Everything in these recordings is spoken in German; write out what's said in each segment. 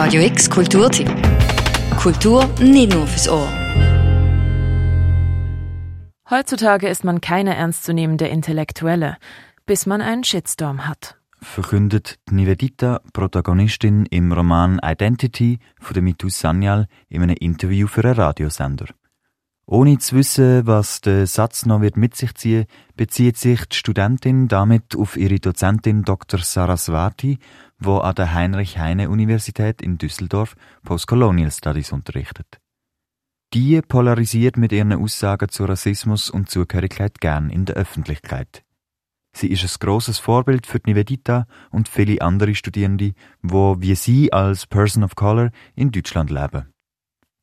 Radio X Kulturtipp. Kultur nicht nur fürs Ohr. Heutzutage ist man keine ernstzunehmende Intellektuelle, bis man einen Shitstorm hat. Verkündet Nivedita, Protagonistin im Roman Identity von Mitu Sanyal in einem Interview für einen Radiosender. Ohne zu wissen, was der Satz noch wird mit sich ziehen, bezieht sich die Studentin damit auf ihre Dozentin Dr. Saraswati, wo an der Heinrich-Heine-Universität in Düsseldorf Postcolonial Studies unterrichtet. Die polarisiert mit ihren Aussagen zu Rassismus und Zugehörigkeit gern in der Öffentlichkeit. Sie ist ein grosses Vorbild für die Nivedita und viele andere Studierende, wo wie sie als Person of Color in Deutschland leben.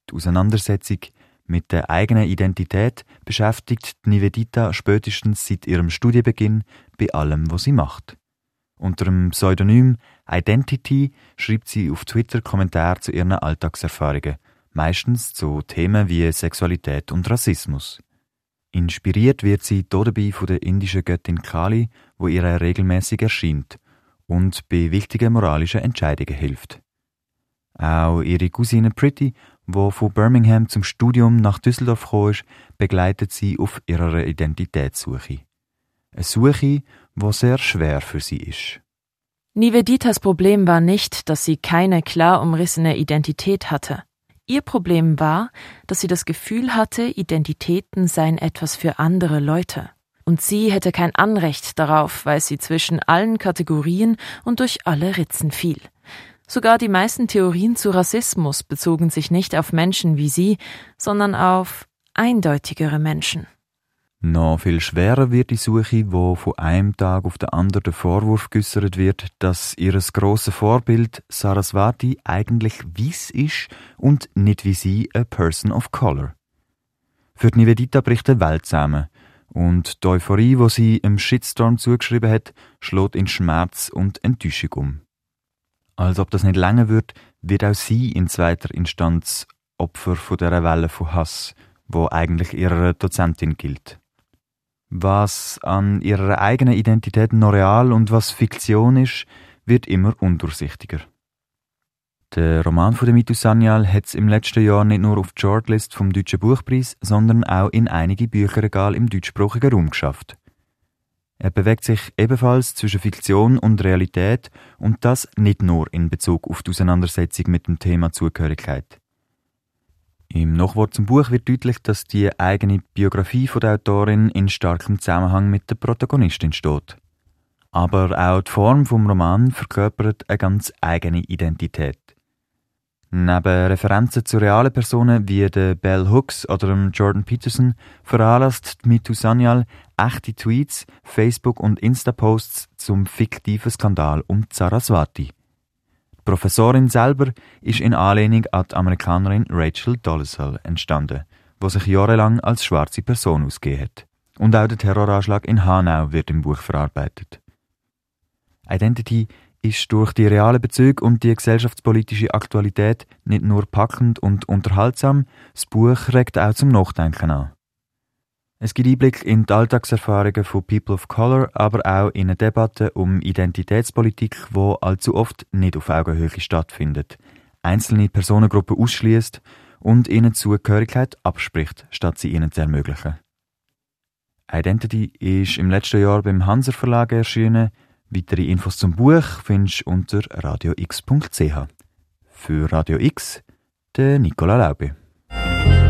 Die Auseinandersetzung mit der eigenen Identität beschäftigt Nivedita spätestens seit ihrem Studienbeginn bei allem, was sie macht. Unter dem Pseudonym Identity schreibt sie auf Twitter Kommentare zu ihren Alltagserfahrungen, meistens zu Themen wie Sexualität und Rassismus. Inspiriert wird sie dabei von der indischen Göttin Kali, wo ihr regelmäßig erscheint und bei wichtigen moralischen Entscheidungen hilft. Auch ihre Cousine Pretty wo von Birmingham zum Studium nach Düsseldorf ist, begleitet sie auf ihrer Identitätssuche. Eine Suche, die sehr schwer für sie ist. Niveditas Problem war nicht, dass sie keine klar umrissene Identität hatte. Ihr Problem war, dass sie das Gefühl hatte, Identitäten seien etwas für andere Leute. Und sie hätte kein Anrecht darauf, weil sie zwischen allen Kategorien und durch alle Ritzen fiel. Sogar die meisten Theorien zu Rassismus bezogen sich nicht auf Menschen wie sie, sondern auf eindeutigere Menschen. Noch viel schwerer wird die Suche, wo von einem Tag auf den anderen der Vorwurf geäußert wird, dass ihres große Vorbild Saraswati eigentlich weiss ist und nicht wie sie a person of color. Für die Nivedita bricht die Welt zusammen und die Euphorie, wo sie im Shitstorm zugeschrieben hat, schlägt in Schmerz und Enttäuschung um. Als ob das nicht länger wird, wird auch sie in zweiter Instanz Opfer von der Welle von Hass, wo eigentlich ihrer Dozentin gilt. Was an ihrer eigenen Identität noch real und was Fiktion ist, wird immer undurchsichtiger. Der Roman von Mitu Sanyal hat es im letzten Jahr nicht nur auf die Shortlist vom Deutschen Buchpreis, sondern auch in einige Bücherregale im deutschsprachigen Raum geschafft. Er bewegt sich ebenfalls zwischen Fiktion und Realität und das nicht nur in Bezug auf die Auseinandersetzung mit dem Thema Zugehörigkeit. Im Nachwort zum Buch wird deutlich, dass die eigene Biografie von der Autorin in starkem Zusammenhang mit der Protagonistin steht. Aber auch die Form vom Roman verkörpert eine ganz eigene Identität. Neben Referenzen zu realen Personen wie der Bell Hooks oder dem Jordan Peterson veranlasst Mitu Sanyal echte Tweets, Facebook- und Insta-Posts zum fiktiven Skandal um Saraswati. Die Professorin selber ist in Anlehnung an die Amerikanerin Rachel Dolezal entstanden, die sich jahrelang als schwarze Person ausgegeben hat. Und auch der Terroranschlag in Hanau wird im Buch verarbeitet. Identity ist durch die realen Bezüge und die gesellschaftspolitische Aktualität nicht nur packend und unterhaltsam, das Buch regt auch zum Nachdenken an. Es gibt Einblick in die Alltagserfahrungen von People of Color, aber auch in eine Debatte um Identitätspolitik, wo allzu oft nicht auf Augenhöhe stattfindet, einzelne Personengruppen ausschließt und ihnen Zugehörigkeit abspricht, statt sie ihnen zu ermöglichen. Identity ist im letzten Jahr beim Hanser Verlag erschienen, Weitere Infos zum Buch findest du unter radiox.ch. Für Radio X, der Nicola Laube.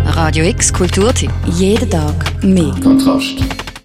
Radio X Kulturtipp. Jeden Tag mehr. Kontrast.